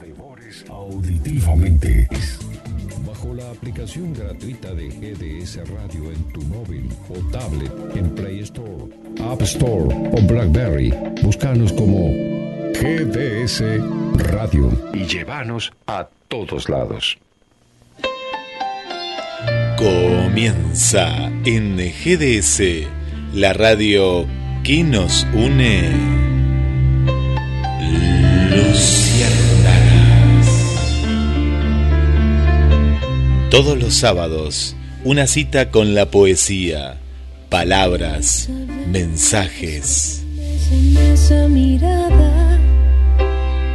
devores auditivamente. Bajo la aplicación gratuita de GDS Radio en tu móvil o tablet en Play Store, App Store o Blackberry, búscanos como GDS Radio y llévanos a todos lados. Comienza en GDS, la radio que nos une. Todos los sábados, una cita con la poesía, palabras, mensajes,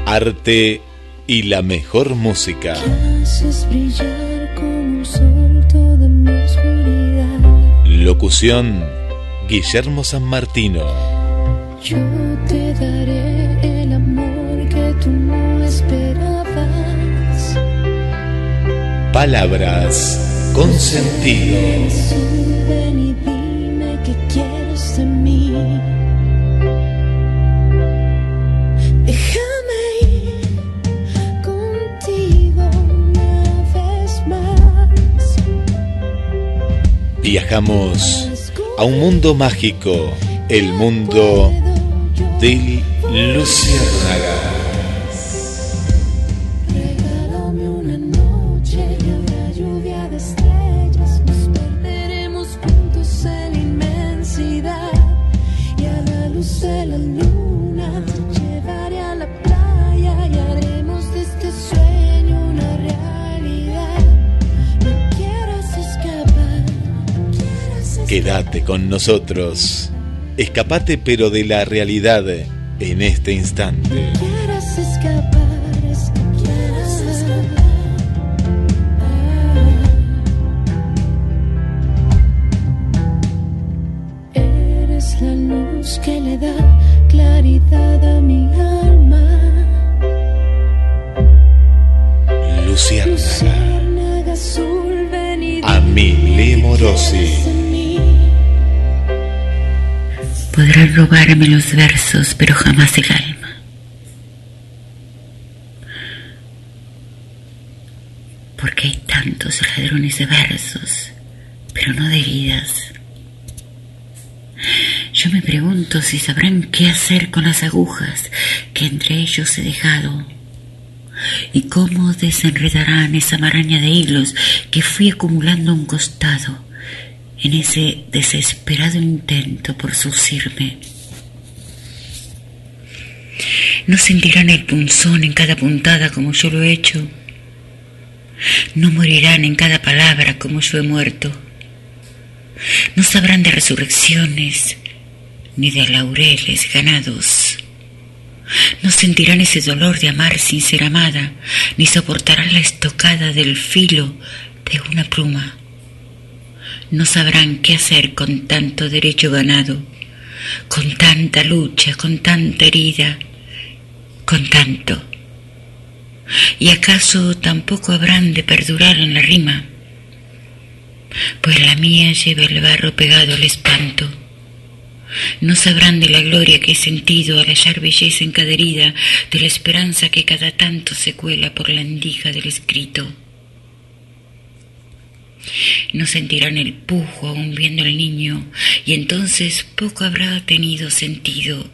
arte y la mejor música. Locución Guillermo San Martino. Yo te daré Palabras con sentido. Ven y dime qué quieres de mí. Déjame ir contigo una vez más. Viajamos a un mundo mágico, el mundo del Luciérnagas. Con nosotros. Escapate pero de la realidad en este instante. Que quieras escapar. Eres la luz que le da claridad a mi alma. Luciérnaga. Luciérnaga azul, y Amile Morosi. Podrán robarme los versos, pero jamás el alma. Porque hay tantos ladrones de versos, pero no de vidas. Yo me pregunto si sabrán qué hacer con las agujas que entre ellos he dejado y cómo desenredarán esa maraña de hilos que fui acumulando a un costado en ese desesperado intento por sucirme. No sentirán el punzón en cada puntada como yo lo he hecho. No morirán en cada palabra como yo he muerto. No sabrán de resurrecciones ni de laureles ganados. No sentirán ese dolor de amar sin ser amada, ni soportarán la estocada del filo de una pluma no sabrán qué hacer con tanto derecho ganado, con tanta lucha, con tanta herida, con tanto. ¿Y acaso tampoco habrán de perdurar en la rima? Pues la mía lleva el barro pegado al espanto. No sabrán de la gloria que he sentido al hallar belleza en cada herida, de la esperanza que cada tanto se cuela por la endija del escrito. No sentirán el pujo aún viendo al niño, y entonces poco habrá tenido sentido.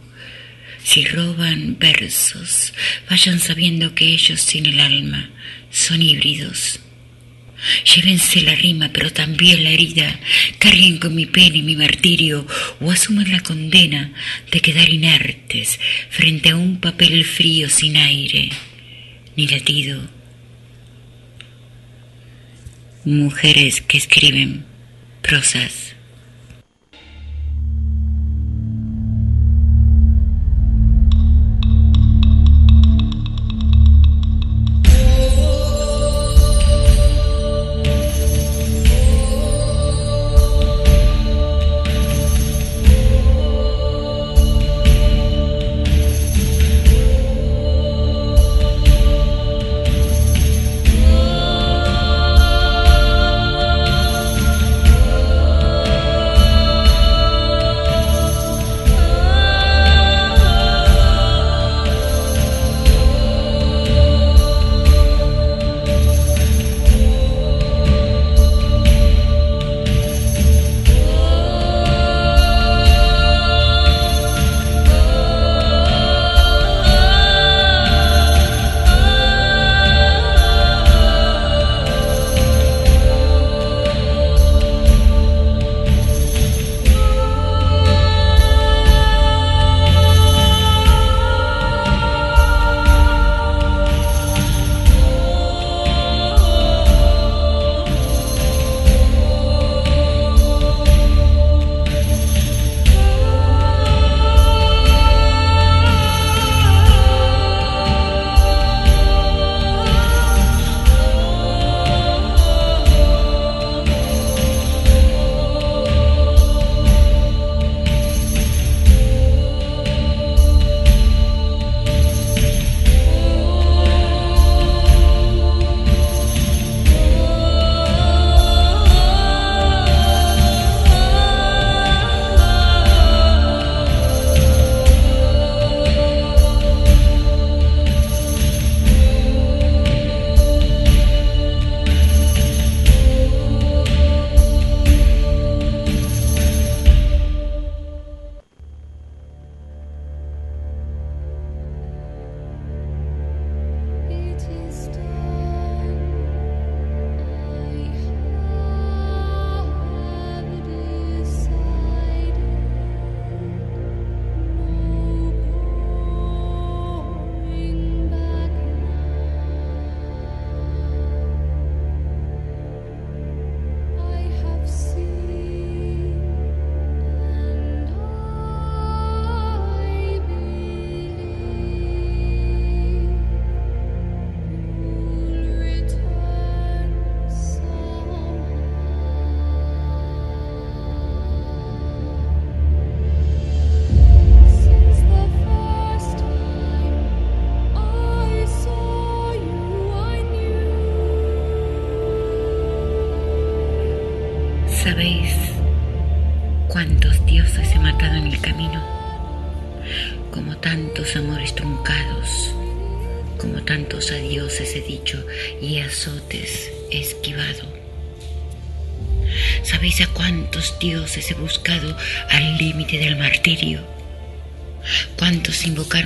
Si roban versos, vayan sabiendo que ellos sin el alma son híbridos. Llévense la rima, pero también la herida, carguen con mi pena y mi martirio, o asuman la condena de quedar inertes frente a un papel frío sin aire, ni latido mujeres que escriben prosas.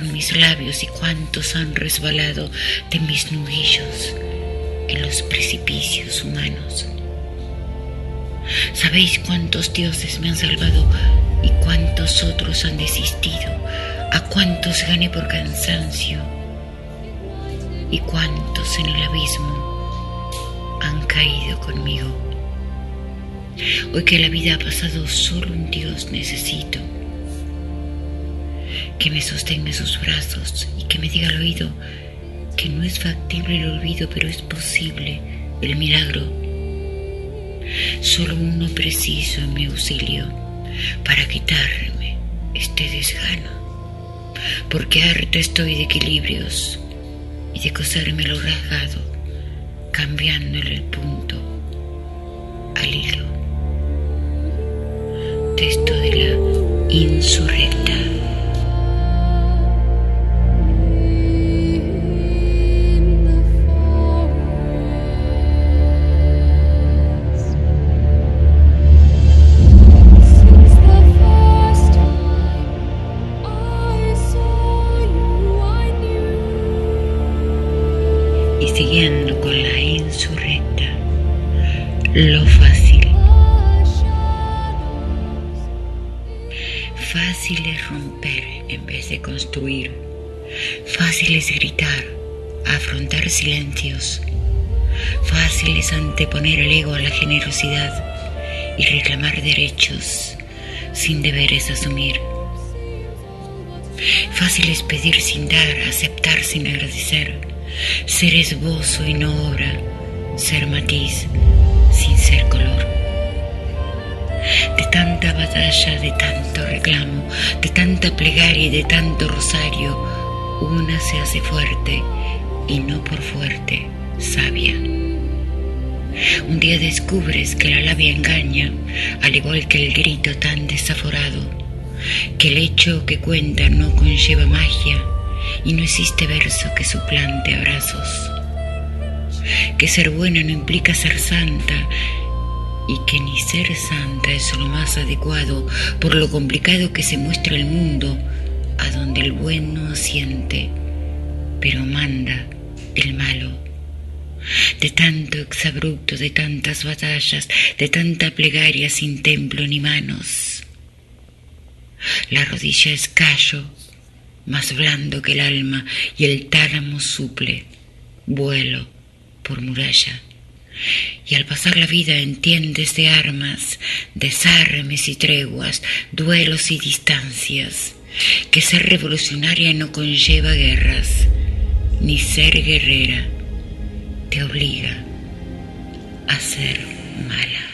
¿Cuántos invocaron mis labios y cuántos han resbalado de mis nudillos en los precipicios humanos? ¿Sabéis cuántos dioses me han salvado y cuántos otros han desistido? ¿A cuántos gané por cansancio? ¿Y cuántos en el abismo han caído conmigo? Hoy que la vida ha pasado, solo un Dios necesito. Que me sostenga sus brazos y que me diga al oído que no es factible el olvido, pero es posible el milagro. Solo uno preciso en mi auxilio para quitarme este desgano, porque harta estoy de equilibrios y de coserme lo rasgado, cambiándole el punto al hilo. Texto de la insurrecta. Siguiendo con la insurrecta, lo fácil. Fácil es romper en vez de construir. Fácil es gritar, afrontar silencios. Fácil es anteponer el ego a la generosidad y reclamar derechos sin deberes asumir. Fácil es pedir sin dar, aceptar sin agradecer, ser esbozo y no obra, ser matiz sin ser color. De tanta batalla, de tanto reclamo, de tanta plegaria y de tanto rosario, una se hace fuerte y no por fuerte, sabia. Un día descubres que la labia engaña, al igual que el grito tan desaforado, que el hecho que cuenta no conlleva magia y no existe verso que suplante abrazos, que ser buena no implica ser santa y que ni ser santa es lo más adecuado por lo complicado que se muestra el mundo, a donde el bueno asiente, pero manda el malo. De tanto exabrupto, de tantas batallas, de tanta plegaria sin templo ni manos. La rodilla es callo, más blando que el alma, y el tálamo suple, vuelo por muralla. Y al pasar la vida entiendes de armas, desarmes y treguas, duelos y distancias, que ser revolucionaria no conlleva guerras, ni ser guerrera te obliga a ser mala.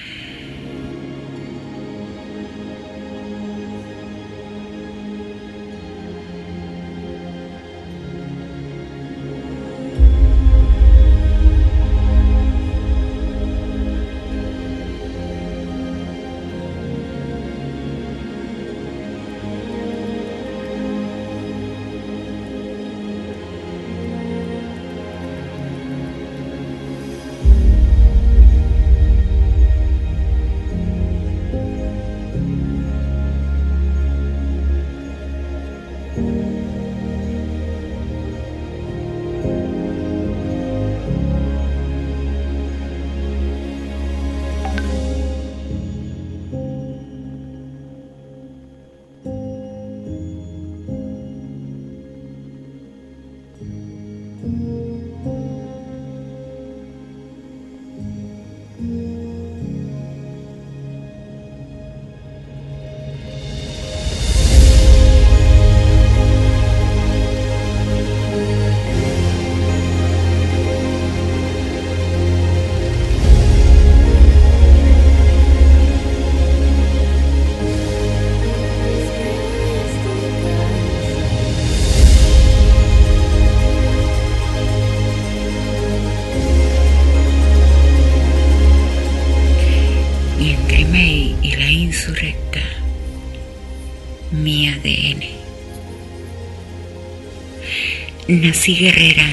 Nací guerrera,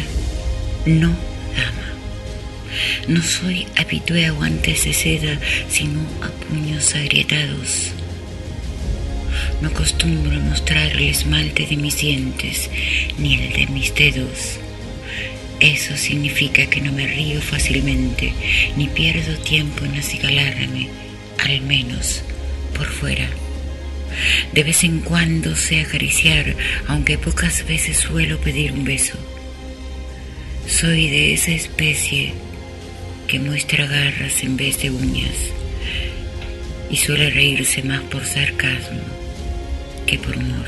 no dama. No soy habitué a guantes de seda, sino a puños agrietados. No acostumbro mostrar el esmalte de mis dientes ni el de mis dedos. Eso significa que no me río fácilmente, ni pierdo tiempo en acigalarme, al menos por fuera. De vez en cuando sé acariciar, aunque pocas veces suelo pedir un beso. Soy de esa especie que muestra garras en vez de uñas y suele reírse más por sarcasmo que por humor.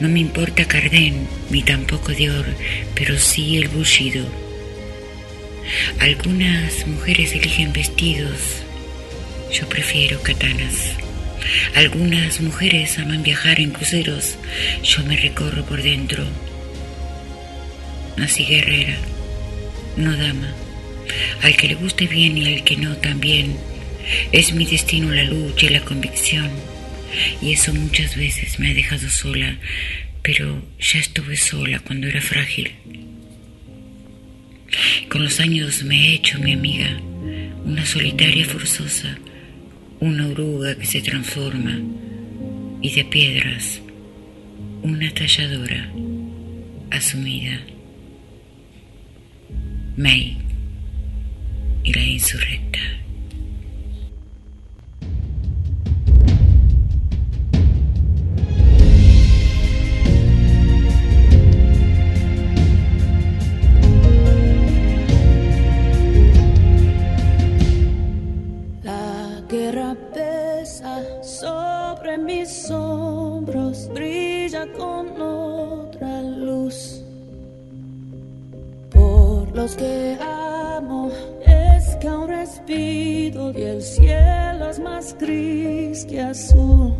No me importa Cardén ni tampoco Dior, pero sí el bullido. Algunas mujeres eligen vestidos, yo prefiero katanas. Algunas mujeres aman viajar en cruceros, yo me recorro por dentro. Nací guerrera, no dama. Al que le guste bien y al que no también. Es mi destino la lucha y la convicción. Y eso muchas veces me ha dejado sola, pero ya estuve sola cuando era frágil. Con los años me he hecho mi amiga, una solitaria forzosa una oruga que se transforma y de piedras una talladora asumida. May y la insurrecta. Los que amo es que un respiro y el cielo es más gris que azul.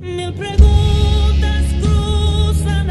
Mil preguntas cruzan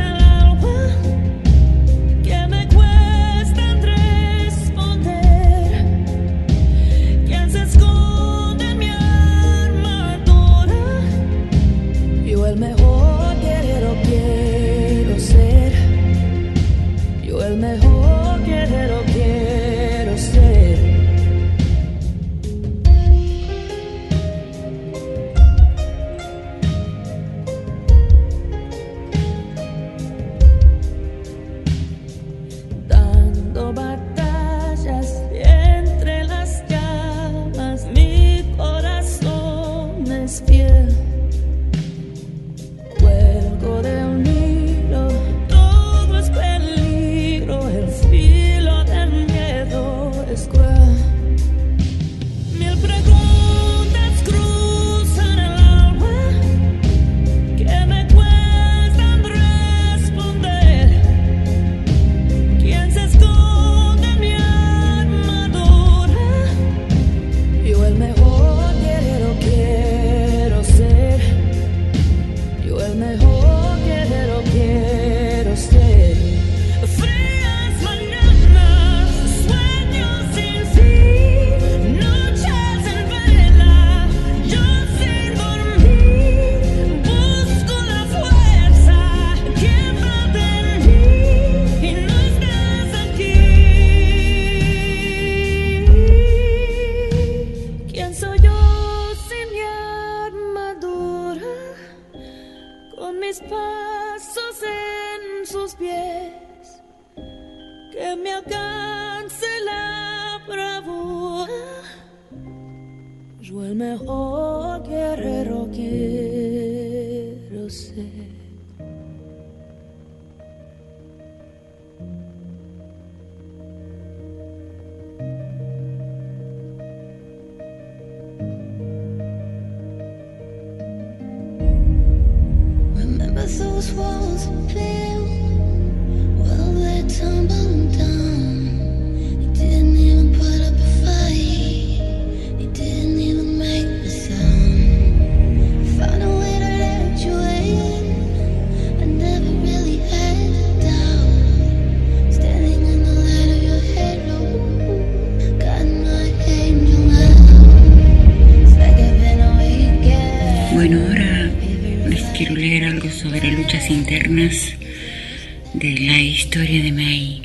de la historia de May.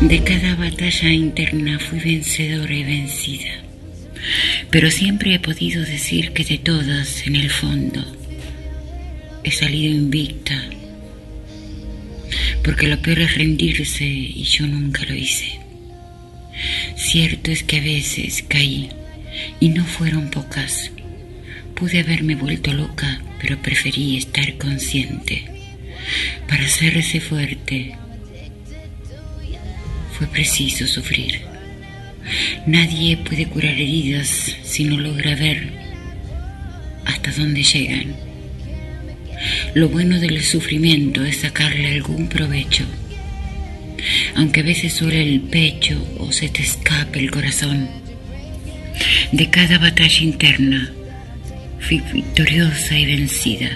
De cada batalla interna fui vencedora y vencida, pero siempre he podido decir que de todas, en el fondo, he salido invicta, porque lo peor es rendirse y yo nunca lo hice. Cierto es que a veces caí y no fueron pocas. Pude haberme vuelto loca, pero preferí estar consciente. Para hacerse fuerte fue preciso sufrir. Nadie puede curar heridas si no logra ver hasta dónde llegan. Lo bueno del sufrimiento es sacarle algún provecho. Aunque a veces suele el pecho o se te escape el corazón. De cada batalla interna fui victoriosa y vencida.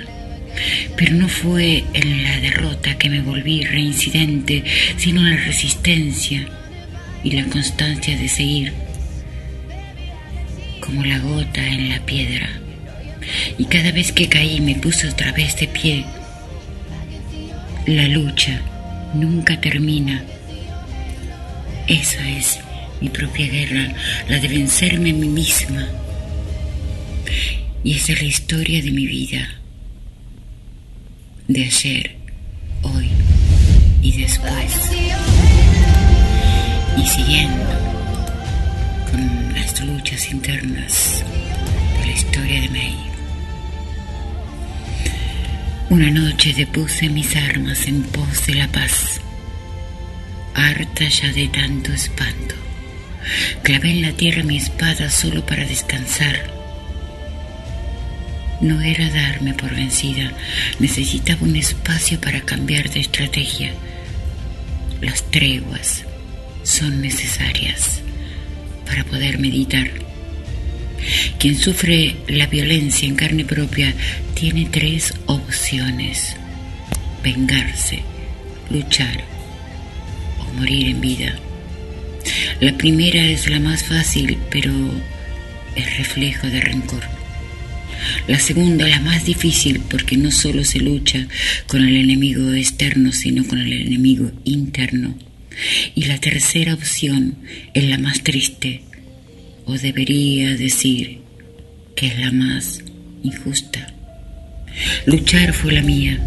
Pero no fue en la derrota que me volví reincidente, sino en la resistencia y la constancia de seguir, como la gota en la piedra. Y cada vez que caí me puse otra vez de pie. La lucha nunca termina. Esa es mi propia guerra, la de vencerme a mí misma. Y esa es la historia de mi vida, de ayer, hoy y después. Y siguiendo con las luchas internas de la historia de May. Una noche depuse mis armas en pos de la paz, harta ya de tanto espanto. Clavé en la tierra mi espada solo para descansar no era darme por vencida, necesitaba un espacio para cambiar de estrategia. Las treguas son necesarias para poder meditar. Quien sufre la violencia en carne propia tiene tres opciones. Vengarse, luchar o morir en vida. La primera es la más fácil, pero es reflejo de rencor. La segunda, la más difícil, porque no solo se lucha con el enemigo externo, sino con el enemigo interno. Y la tercera opción es la más triste, o debería decir que es la más injusta. Luchar fue la mía,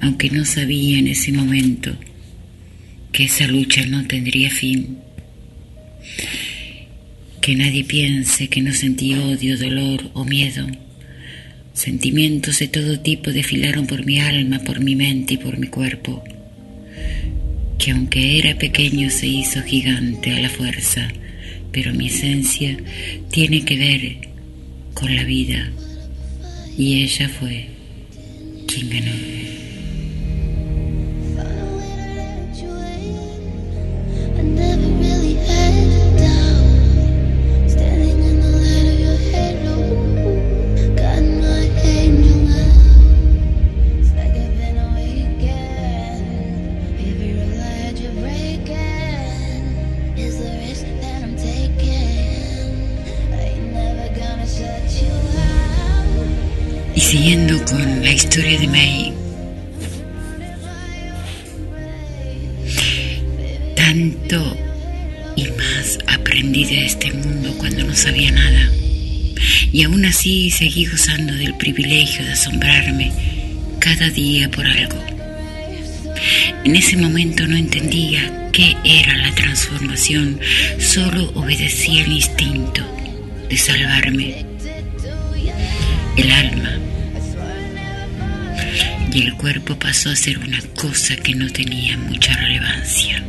aunque no sabía en ese momento que esa lucha no tendría fin. Que nadie piense que no sentí odio, dolor o miedo. Sentimientos de todo tipo desfilaron por mi alma, por mi mente y por mi cuerpo. Que aunque era pequeño se hizo gigante a la fuerza, pero mi esencia tiene que ver con la vida. Y ella fue quien ganó. La historia de May, tanto y más aprendí de este mundo cuando no sabía nada. Y aún así seguí gozando del privilegio de asombrarme cada día por algo. En ese momento no entendía qué era la transformación, solo obedecía el instinto de salvarme. El alma y el cuerpo pasó a ser una cosa que no tenía mucha relevancia.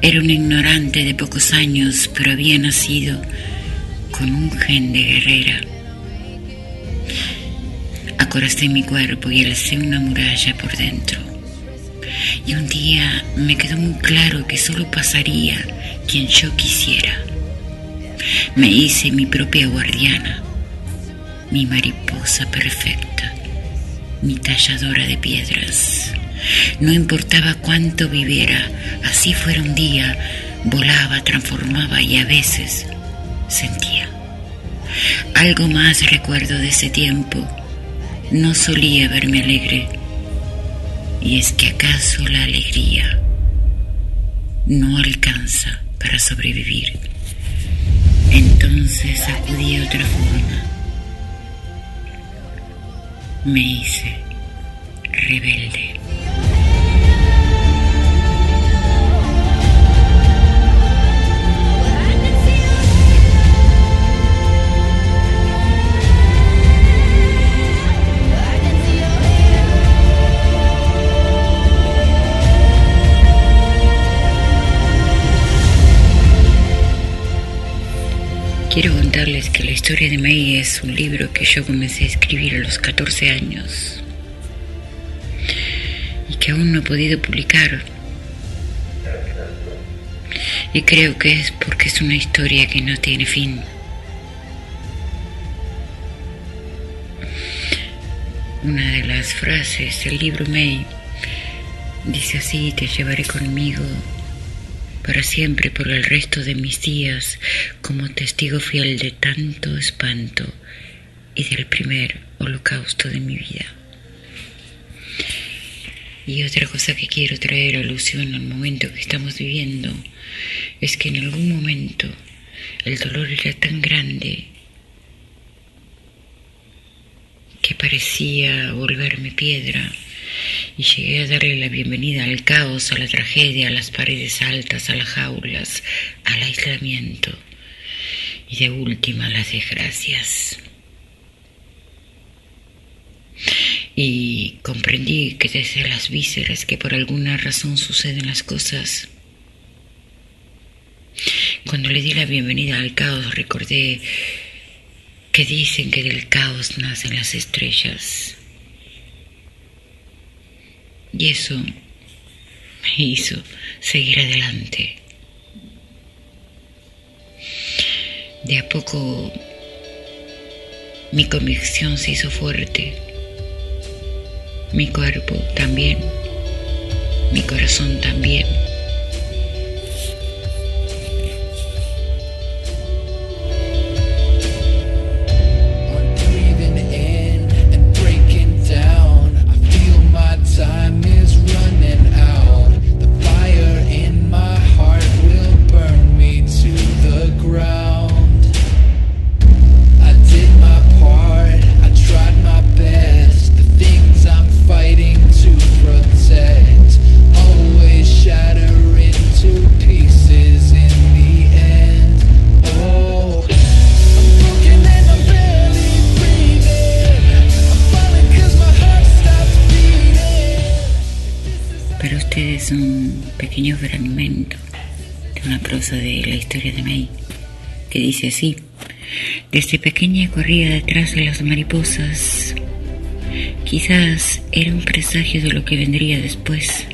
Era un ignorante de pocos años, pero había nacido con un gen de guerrera. Acoracé mi cuerpo y alcé una muralla por dentro. Y un día me quedó muy claro que solo pasaría quien yo quisiera. Me hice mi propia guardiana, mi mariposa perfecta mi talladora de piedras. No importaba cuánto viviera, así fuera un día, volaba, transformaba y a veces sentía. Algo más recuerdo de ese tiempo, no solía verme alegre. Y es que acaso la alegría no alcanza para sobrevivir. Entonces acudí a otra forma. Me hice rebelde. Quiero contarles que la historia de May es un libro que yo comencé a escribir a los 14 años y que aún no he podido publicar. Y creo que es porque es una historia que no tiene fin. Una de las frases del libro May dice así, te llevaré conmigo para siempre por el resto de mis días como testigo fiel de tanto espanto y del primer holocausto de mi vida. Y otra cosa que quiero traer alusión al momento que estamos viviendo es que en algún momento el dolor era tan grande que parecía volverme piedra y llegué a darle la bienvenida al caos, a la tragedia, a las paredes altas, a las jaulas, al aislamiento y de última a las desgracias. Y comprendí que desde las vísceras que por alguna razón suceden las cosas, cuando le di la bienvenida al caos recordé que dicen que del caos nacen las estrellas. Y eso me hizo seguir adelante. De a poco mi convicción se hizo fuerte, mi cuerpo también, mi corazón también. Que dice así, desde pequeña corría detrás de las mariposas. Quizás era un presagio de lo que vendría después,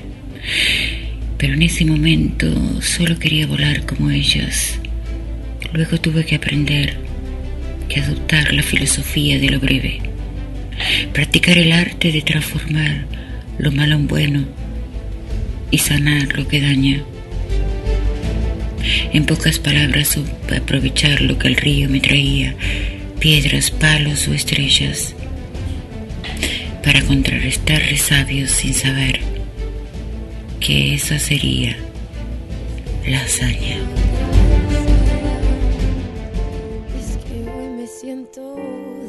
pero en ese momento solo quería volar como ellas. Luego tuve que aprender que adoptar la filosofía de lo breve, practicar el arte de transformar lo malo en bueno y sanar lo que daña. En pocas palabras, aprovechar lo que el río me traía, piedras, palos o estrellas, para contrarrestar resabios sin saber que esa sería la hazaña. Es que hoy me siento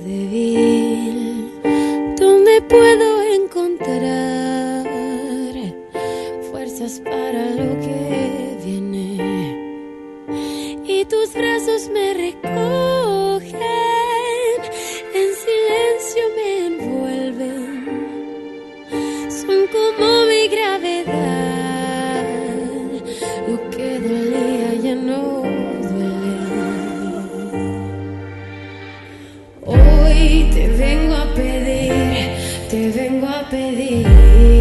débil, ¿dónde puedo encontrar fuerzas para lo que tus brazos me recogen, en silencio me envuelven, son como mi gravedad, lo que dolía ya no duele. Hoy te vengo a pedir, te vengo a pedir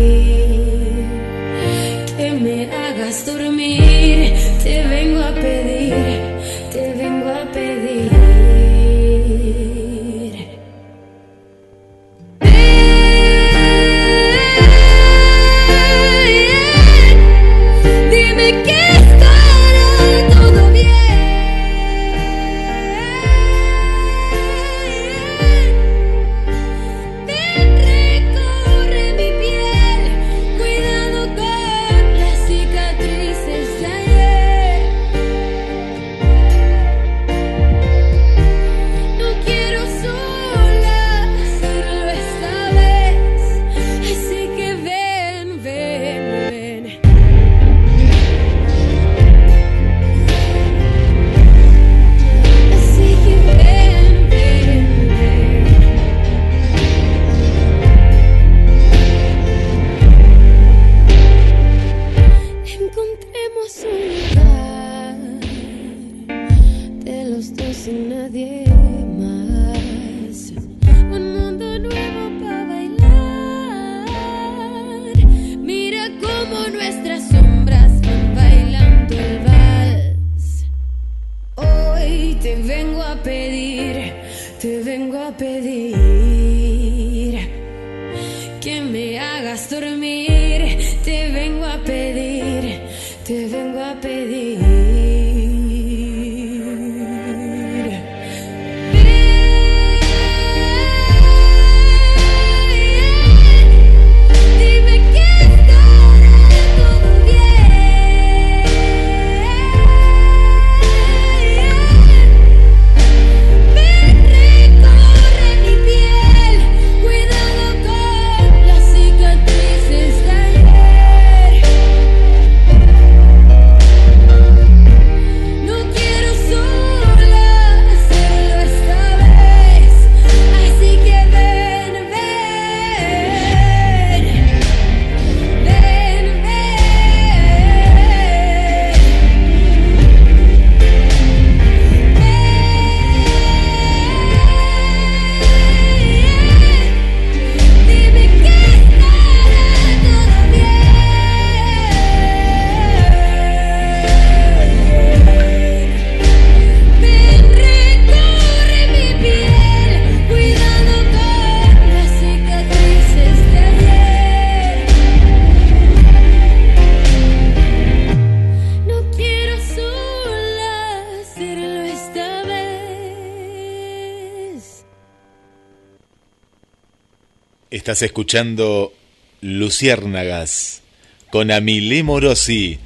Estás escuchando Luciérnagas con Amilé Morosi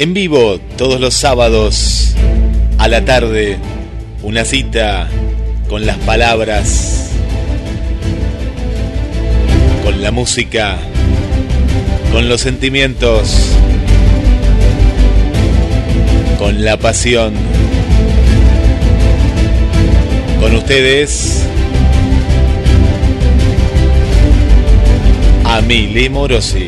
en vivo todos los sábados a la tarde. Una cita con las palabras, con la música, con los sentimientos, con la pasión. Con ustedes, Amile Morosi.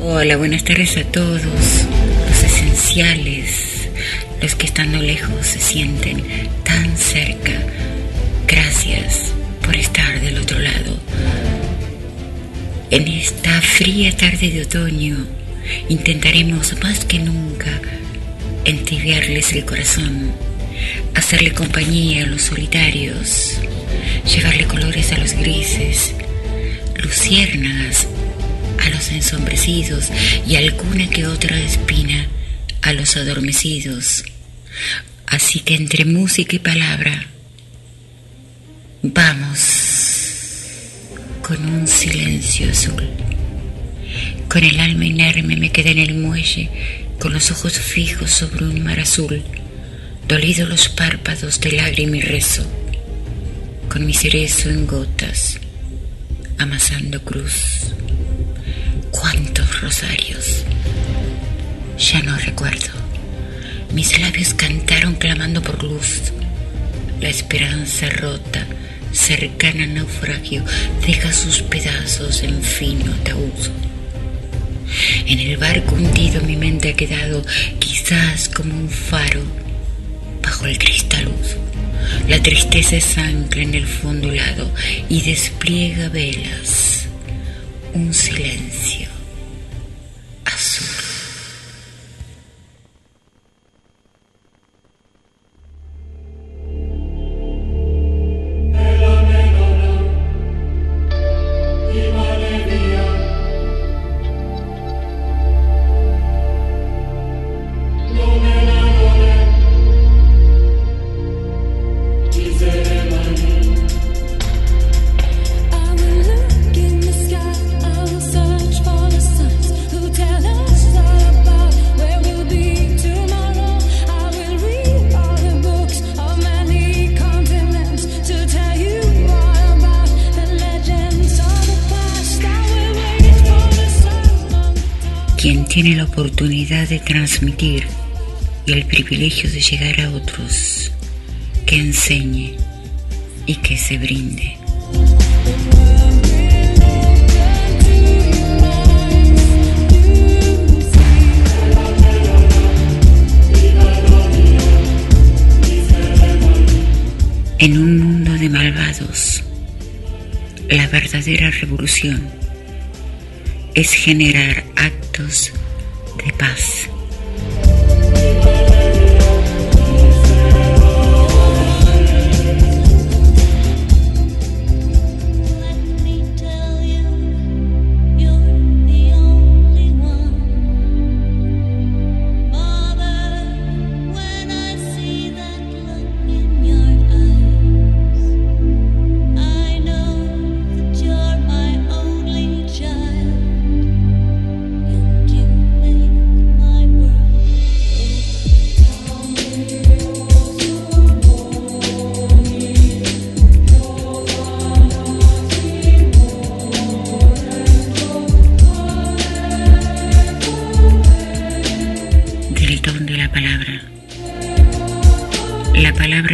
Hola, buenas tardes a todos, los esenciales, los que estando lejos se sienten tan cerca. Gracias por estar del otro lado. En esta fría tarde de otoño intentaremos más que nunca entibiarles el corazón, hacerle compañía a los solitarios, llevarle colores a los grises luciérnagas a los ensombrecidos y alguna que otra espina a los adormecidos. Así que entre música y palabra, vamos con un silencio azul. Con el alma inerme me quedé en el muelle, con los ojos fijos sobre un mar azul, dolidos los párpados de lágrima y rezo, con mi cerezo en gotas amasando cruz. ¿Cuántos rosarios? Ya no recuerdo. Mis labios cantaron clamando por luz. La esperanza rota, cercana al naufragio, deja sus pedazos en fino ataúd. En el barco hundido mi mente ha quedado quizás como un faro bajo el cristaluz. La tristeza es ancla en el fondo helado y despliega velas. Un silencio de transmitir y el privilegio de llegar a otros, que enseñe y que se brinde. En un mundo de malvados, la verdadera revolución es generar actos de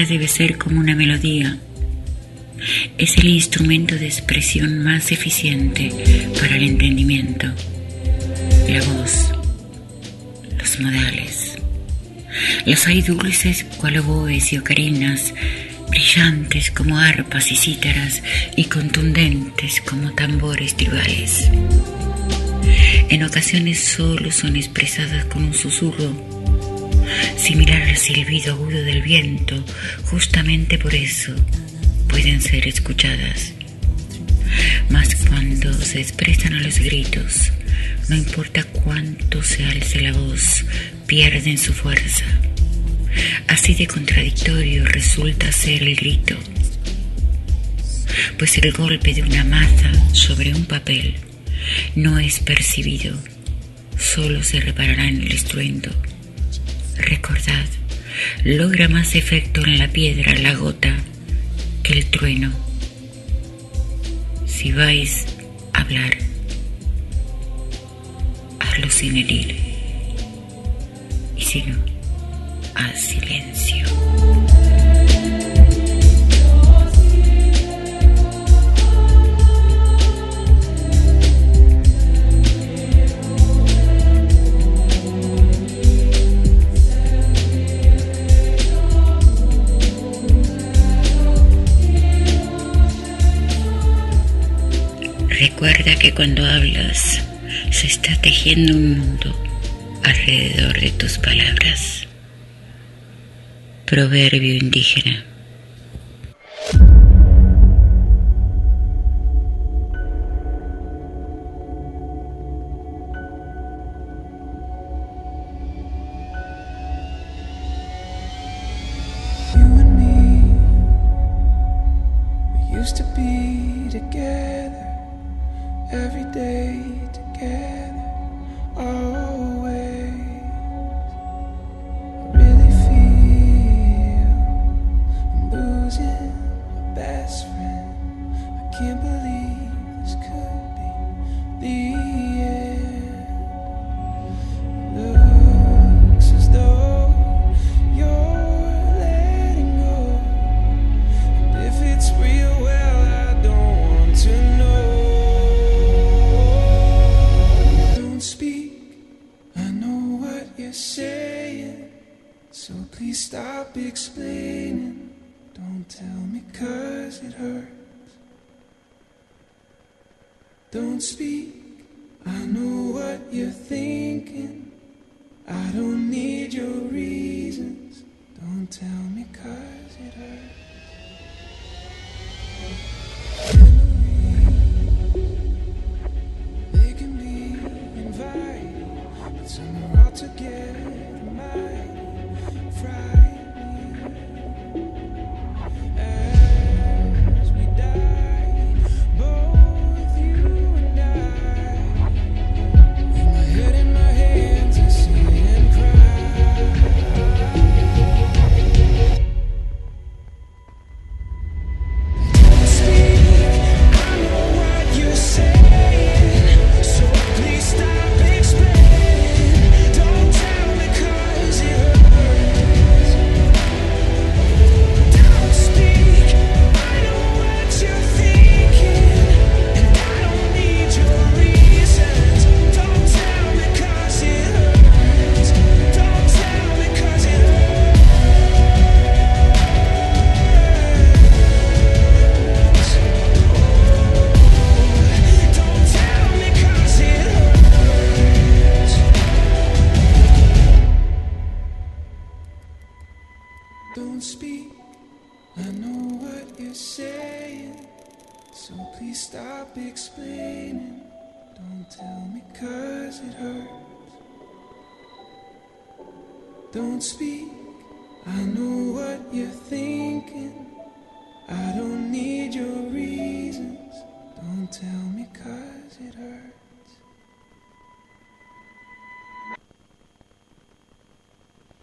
debe ser como una melodía. Es el instrumento de expresión más eficiente para el entendimiento. La voz, los modales. Los hay dulces cual oboes y ocarinas, brillantes como arpas y cítaras y contundentes como tambores tribales. En ocasiones solo son expresadas con un susurro, similar al silbido agudo del viento, justamente por eso pueden ser escuchadas. Mas cuando se expresan a los gritos, no importa cuánto se alce la voz, pierden su fuerza. Así de contradictorio resulta ser el grito, pues el golpe de una maza sobre un papel no es percibido, solo se reparará en el estruendo. Recordad, logra más efecto en la piedra la gota que el trueno. Si vais a hablar, hazlo sin herir. Y si no, haz silencio. Recuerda que cuando hablas se está tejiendo un mundo alrededor de tus palabras. Proverbio indígena. Don't speak, I know what you're thinking. I don't need your reasons. Don't tell me cause it hurts.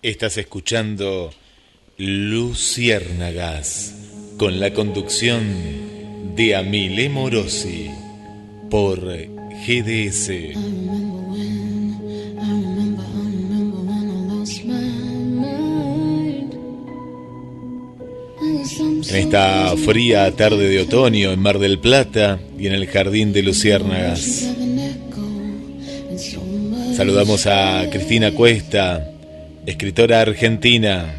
Estás escuchando Luciérnagas con la conducción de Amile Morosi por GDS. En esta fría tarde de otoño en Mar del Plata y en el Jardín de Luciérnagas. Saludamos a Cristina Cuesta, escritora argentina.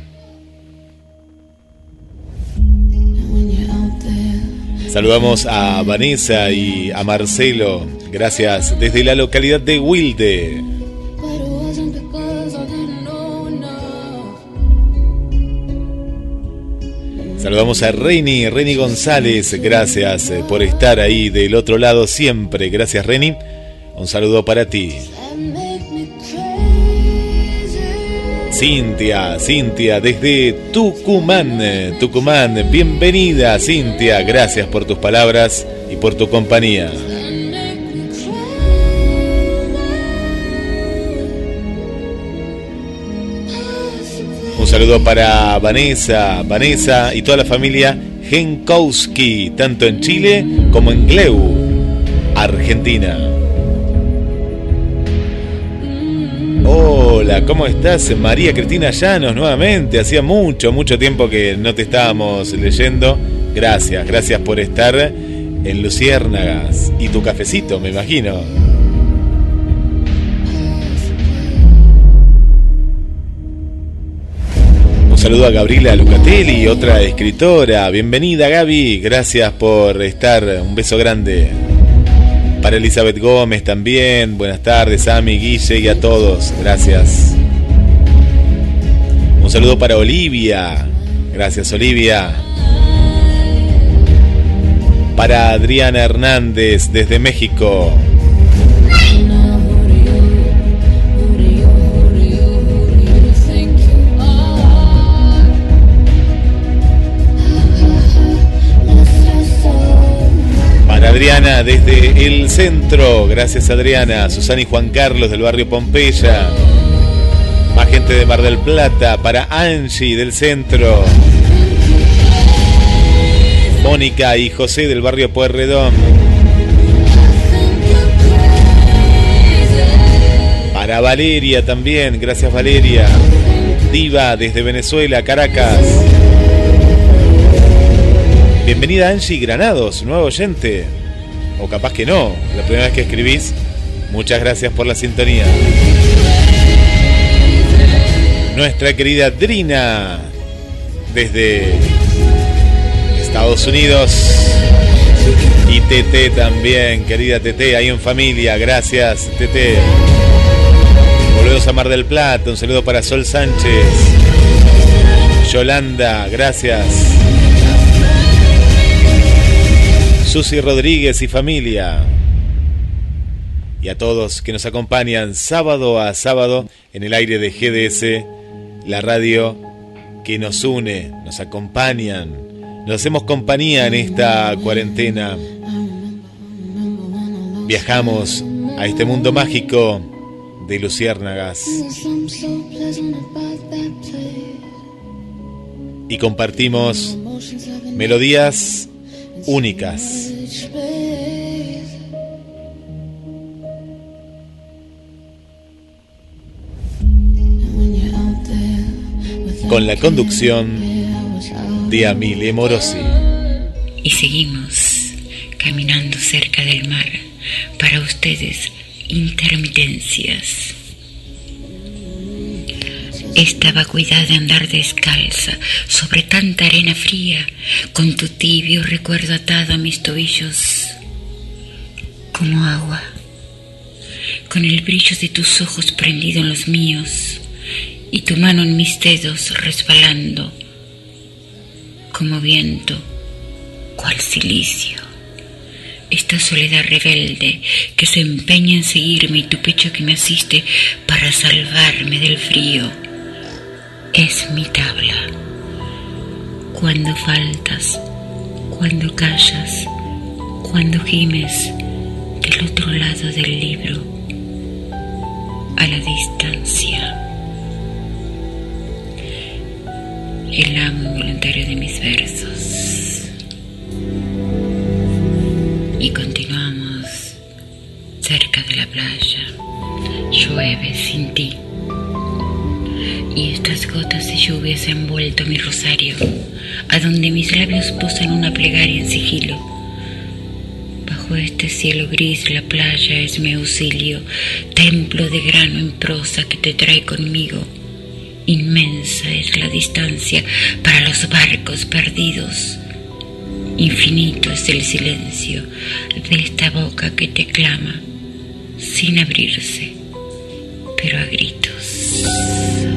Saludamos a Vanessa y a Marcelo, gracias desde la localidad de Wilde. Saludamos a Reni, Reni González, gracias eh, por estar ahí del otro lado siempre. Gracias Reni, un saludo para ti. Cintia, Cintia, desde Tucumán, Tucumán, bienvenida Cintia, gracias por tus palabras y por tu compañía. Saludo para Vanessa, Vanessa y toda la familia Genkowski, tanto en Chile como en Gleu, Argentina. Hola, ¿cómo estás? María Cristina Llanos nuevamente. Hacía mucho, mucho tiempo que no te estábamos leyendo. Gracias, gracias por estar en Luciérnagas. Y tu cafecito, me imagino. Saludo a Gabriela Lucatelli, otra escritora. Bienvenida Gaby, gracias por estar. Un beso grande. Para Elizabeth Gómez también. Buenas tardes, Ami, Guille y a todos. Gracias. Un saludo para Olivia. Gracias, Olivia. Para Adriana Hernández desde México. Adriana desde el centro. Gracias, Adriana. Susana y Juan Carlos del barrio Pompeya. Más gente de Mar del Plata. Para Angie del centro. Mónica y José del barrio Pueyrredón. Para Valeria también, gracias Valeria. Diva desde Venezuela, Caracas. Bienvenida Angie Granados, nuevo oyente. O capaz que no, la primera vez que escribís. Muchas gracias por la sintonía. Nuestra querida Drina, desde Estados Unidos. Y TT también, querida TT, ahí en familia. Gracias, TT. Volvemos a Mar del Plata. Un saludo para Sol Sánchez. Yolanda, gracias. Susi Rodríguez y familia. Y a todos que nos acompañan sábado a sábado en el aire de GDS, la radio que nos une, nos acompañan, nos hacemos compañía en esta cuarentena. Viajamos a este mundo mágico de luciérnagas y compartimos melodías únicas. Con la conducción de Amile Morosi. Y seguimos caminando cerca del mar para ustedes intermitencias. Esta vacuidad de andar descalza sobre tanta arena fría, con tu tibio recuerdo atado a mis tobillos, como agua, con el brillo de tus ojos prendido en los míos y tu mano en mis dedos resbalando, como viento, cual silicio. Esta soledad rebelde que se empeña en seguirme y tu pecho que me asiste para salvarme del frío es mi tabla. Cuando faltas, cuando callas, cuando gimes del otro lado del libro, a la distancia. El amo involuntario de mis versos. Y continuamos cerca de la playa. Llueve sin ti Y estas gotas de lluvia se han vuelto mi rosario, a donde mis labios posan una plegaria en sigilo. Bajo este cielo gris la playa es mi auxilio, templo de grano en prosa que te trae conmigo. Inmensa es la distancia para los barcos perdidos. Infinito es el silencio de esta boca que te clama, sin abrirse, pero a gritos.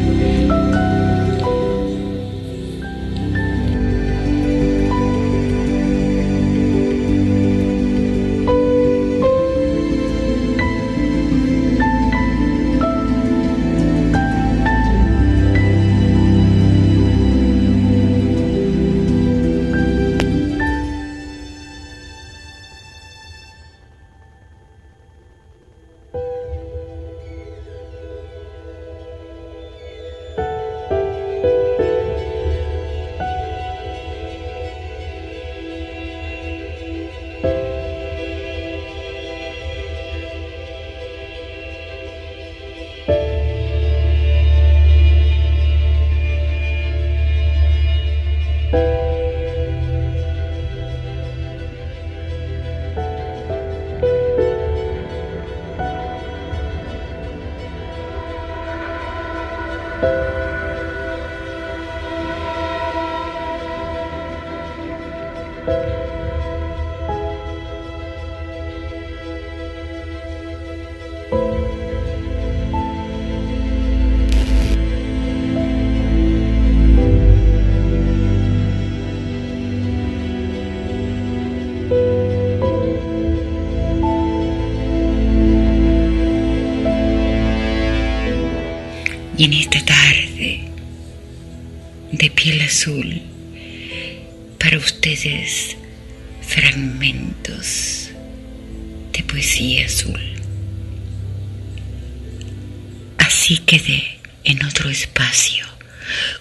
Espacio,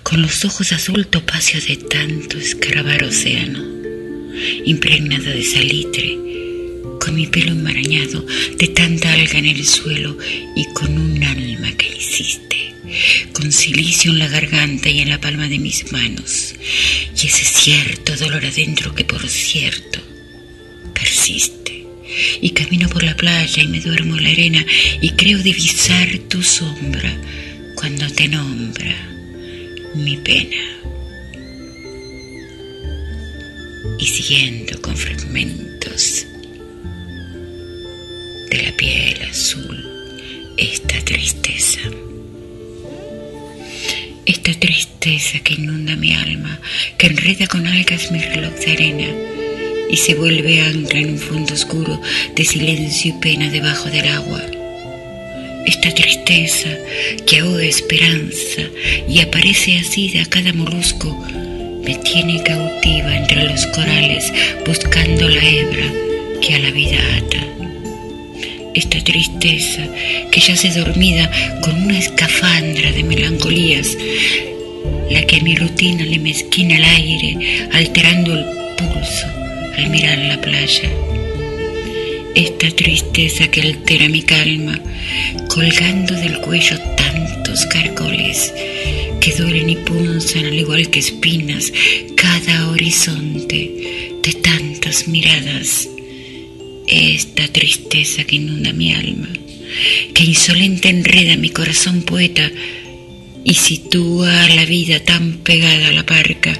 con los ojos azul topacio de tanto escarabar océano, impregnada de salitre, con mi pelo enmarañado de tanta alga en el suelo y con un alma que hiciste, con silicio en la garganta y en la palma de mis manos, y ese cierto dolor adentro que por cierto persiste. Y camino por la playa y me duermo en la arena y creo divisar tu sombra cuando te nombra mi pena. Y siguiendo con fragmentos de la piel azul esta tristeza. Esta tristeza que inunda mi alma, que enreda con algas mi reloj de arena y se vuelve ancla en un fondo oscuro de silencio y pena debajo del agua. Esta tristeza que ahoga esperanza y aparece así a cada molusco, me tiene cautiva entre los corales buscando la hebra que a la vida ata esta tristeza que yace dormida con una escafandra de melancolías, la que a mi rutina le mezquina el aire, alterando el pulso al mirar la playa. Esta tristeza que altera mi calma, colgando del cuello tantos caracoles que duelen y punzan al igual que espinas cada horizonte de tantas miradas. Esta tristeza que inunda mi alma, que insolente enreda mi corazón poeta y sitúa a la vida tan pegada a la parca,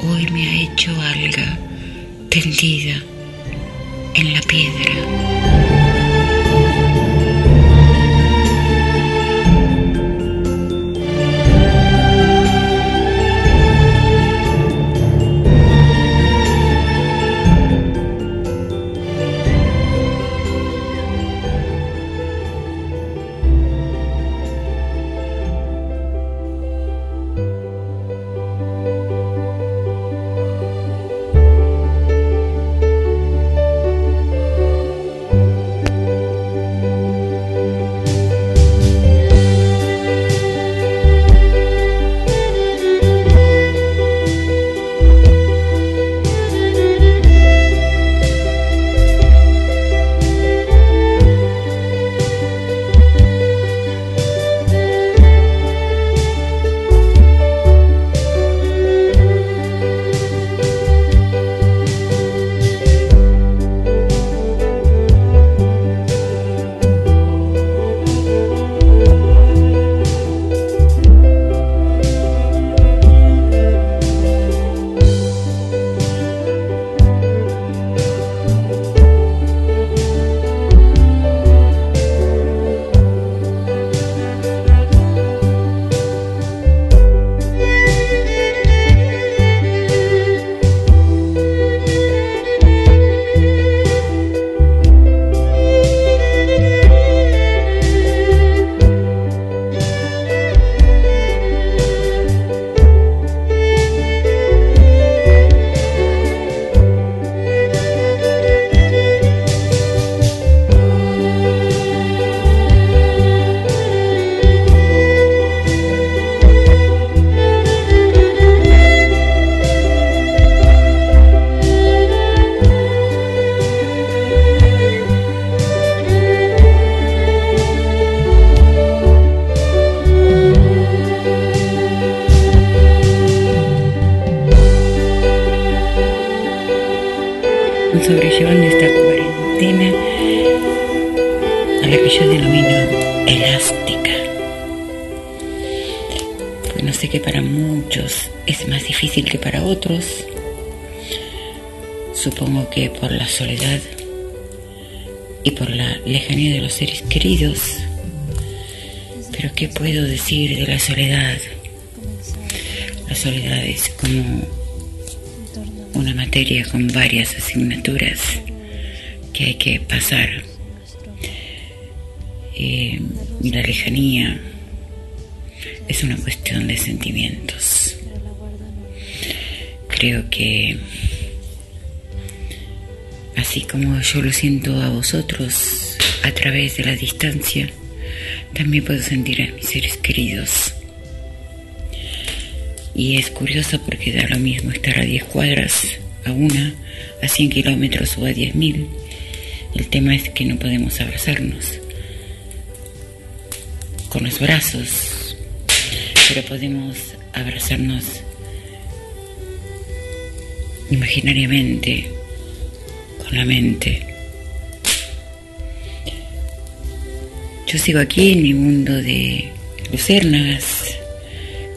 hoy me ha hecho alga tendida en la piedra. Otros. Supongo que por la soledad y por la lejanía de los seres queridos. Pero ¿qué puedo decir de la soledad? La soledad es como una materia con varias asignaturas que hay que pasar. Eh, la lejanía es una cuestión de sentimientos. Creo que así como yo lo siento a vosotros a través de la distancia, también puedo sentir a mis seres queridos. Y es curioso porque da lo mismo estar a 10 cuadras, a una, a 100 kilómetros o a 10.000. El tema es que no podemos abrazarnos con los brazos, pero podemos abrazarnos imaginariamente, con la mente. Yo sigo aquí en mi mundo de luciérnagas,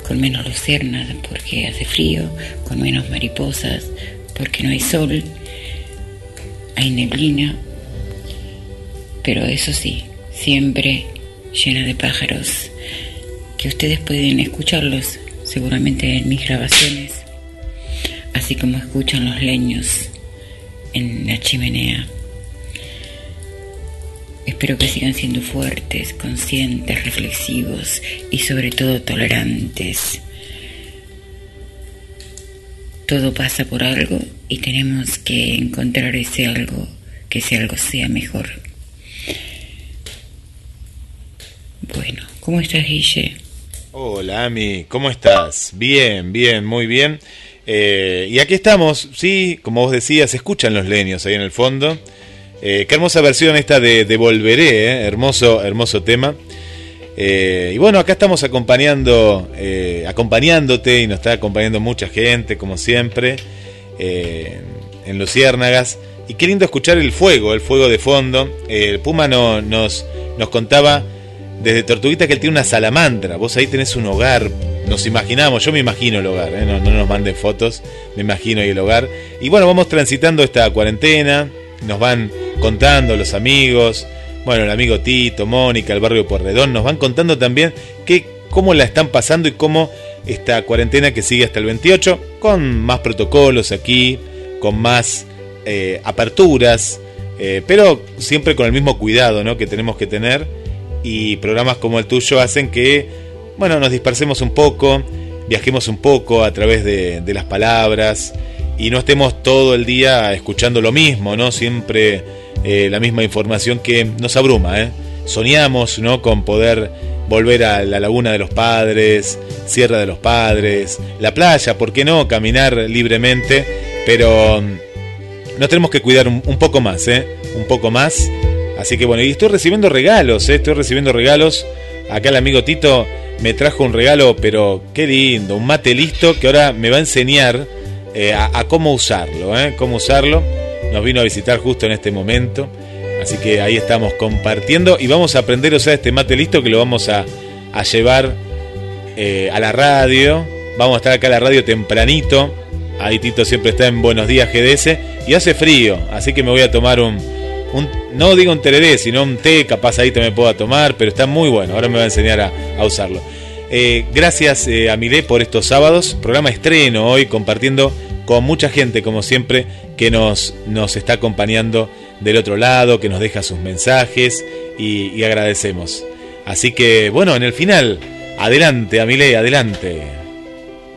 con menos luciérnagas porque hace frío, con menos mariposas porque no hay sol, hay neblina, pero eso sí, siempre llena de pájaros, que ustedes pueden escucharlos seguramente en mis grabaciones, así como escuchan los leños en la chimenea. Espero que sigan siendo fuertes, conscientes, reflexivos y sobre todo tolerantes. Todo pasa por algo y tenemos que encontrar ese algo, que ese algo sea mejor. Bueno, ¿cómo estás, Guille? Hola, Ami, ¿cómo estás? Bien, bien, muy bien. Eh, y aquí estamos, sí, como vos decías, se escuchan los leños ahí en el fondo. Eh, qué hermosa versión esta de, de Volveré, eh, hermoso, hermoso tema. Y bueno, acá estamos acompañando, acompañándote y nos está acompañando mucha gente, como siempre, en Luciérnagas. Y qué lindo escuchar el fuego, el fuego de fondo. El Puma no- nos, nos contaba desde Tortuguita que él tiene una salamandra. Vos ahí tenés un hogar, nos imaginamos, yo me imagino el hogar, ¿eh? no, no nos manden fotos, me imagino el hogar. Y bueno, vamos transitando esta cuarentena, nos van contando los amigos, bueno, el amigo Tito, Mónica, el barrio Porredón, nos van contando también que, cómo la están pasando y cómo esta cuarentena que sigue hasta el 28, con más protocolos aquí, con más eh, aperturas, eh, pero siempre con el mismo cuidado ¿no? que tenemos que tener y programas como el tuyo hacen que, bueno, nos dispersemos un poco, viajemos un poco a través de, las palabras y no estemos todo el día escuchando lo mismo, ¿no? Siempre eh, la misma información que nos abruma, ¿eh? Soñamos, ¿no? Con poder volver a la Laguna de los Padres, Sierra de los Padres, la playa, ¿por qué no? Caminar libremente, pero mm, nos tenemos que cuidar un, un poco más, ¿eh? Un poco más. Así que bueno, y estoy recibiendo regalos, ¿eh? Estoy recibiendo regalos. Acá el amigo Tito me trajo un regalo, pero qué lindo, un mate listo que ahora me va a enseñar eh, a, cómo usarlo, ¿eh? Cómo usarlo. Nos vino a visitar justo en este momento. Así que ahí estamos compartiendo y vamos a aprender a usar este mate listo que lo vamos a, a llevar eh, a la radio. Vamos a estar acá a la radio tempranito. Ahí Tito siempre está en Buenos Días GDS. Y hace frío, así que me voy a tomar un, un no digo un tereré, sino un té, capaz ahí te me pueda tomar, pero está muy bueno. Ahora me va a enseñar a, a usarlo. Eh, gracias eh, a Milé por estos sábados. Programa estreno hoy compartiendo con mucha gente, como siempre, que nos, nos está acompañando del otro lado, que nos deja sus mensajes y, y agradecemos. Así que, bueno, en el final, adelante, Amile, adelante.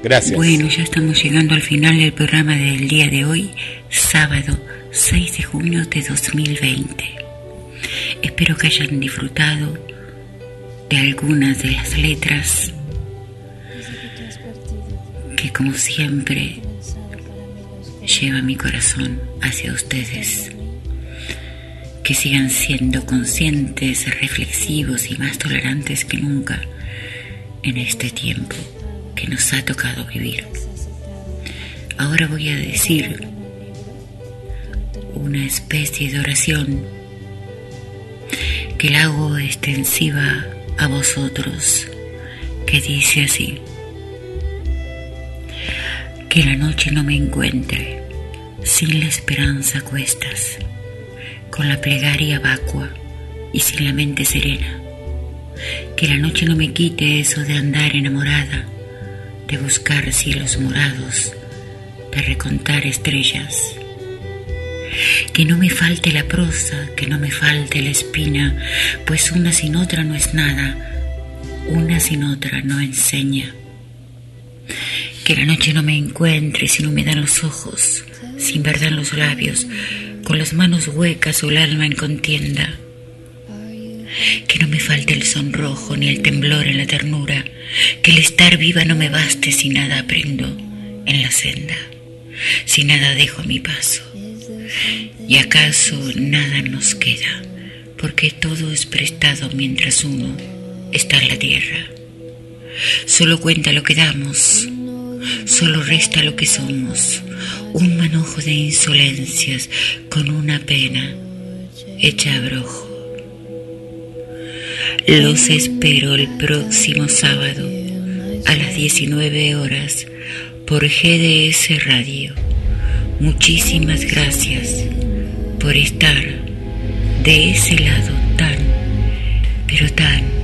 Gracias. Bueno, ya estamos llegando al final del programa del día de hoy, sábado 6 de junio de 2020. Espero que hayan disfrutado de algunas de las letras que como siempre lleva mi corazón hacia ustedes. Que sigan siendo conscientes, reflexivos y más tolerantes que nunca en este tiempo que nos ha tocado vivir. Ahora voy a decir una especie de oración que la hago extensiva a vosotros, que dice así, que la noche no me encuentre sin la esperanza cuestas, con la plegaria vacua y sin la mente serena, que la noche no me quite eso de andar enamorada, de buscar cielos morados, de recontar estrellas. Que no me falte la prosa, que no me falte la espina, pues una sin otra no es nada, una sin otra no enseña. Que la noche no me encuentre sin humedad en los ojos, sin verdad en los labios, con las manos huecas o el alma en contienda. Que no me falte el sonrojo ni el temblor en la ternura, que el estar viva no me baste si nada aprendo en la senda, si nada dejo a mi paso. Y acaso nada nos queda, porque todo es prestado mientras uno está en la tierra. Solo cuenta lo que damos, solo resta lo que somos, un manojo de insolencias con una pena hecha abrojo. Los espero el próximo sábado a las 19 horas por GDS Radio. Muchísimas gracias por estar de ese lado tan, pero tan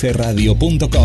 www.gdsradio.com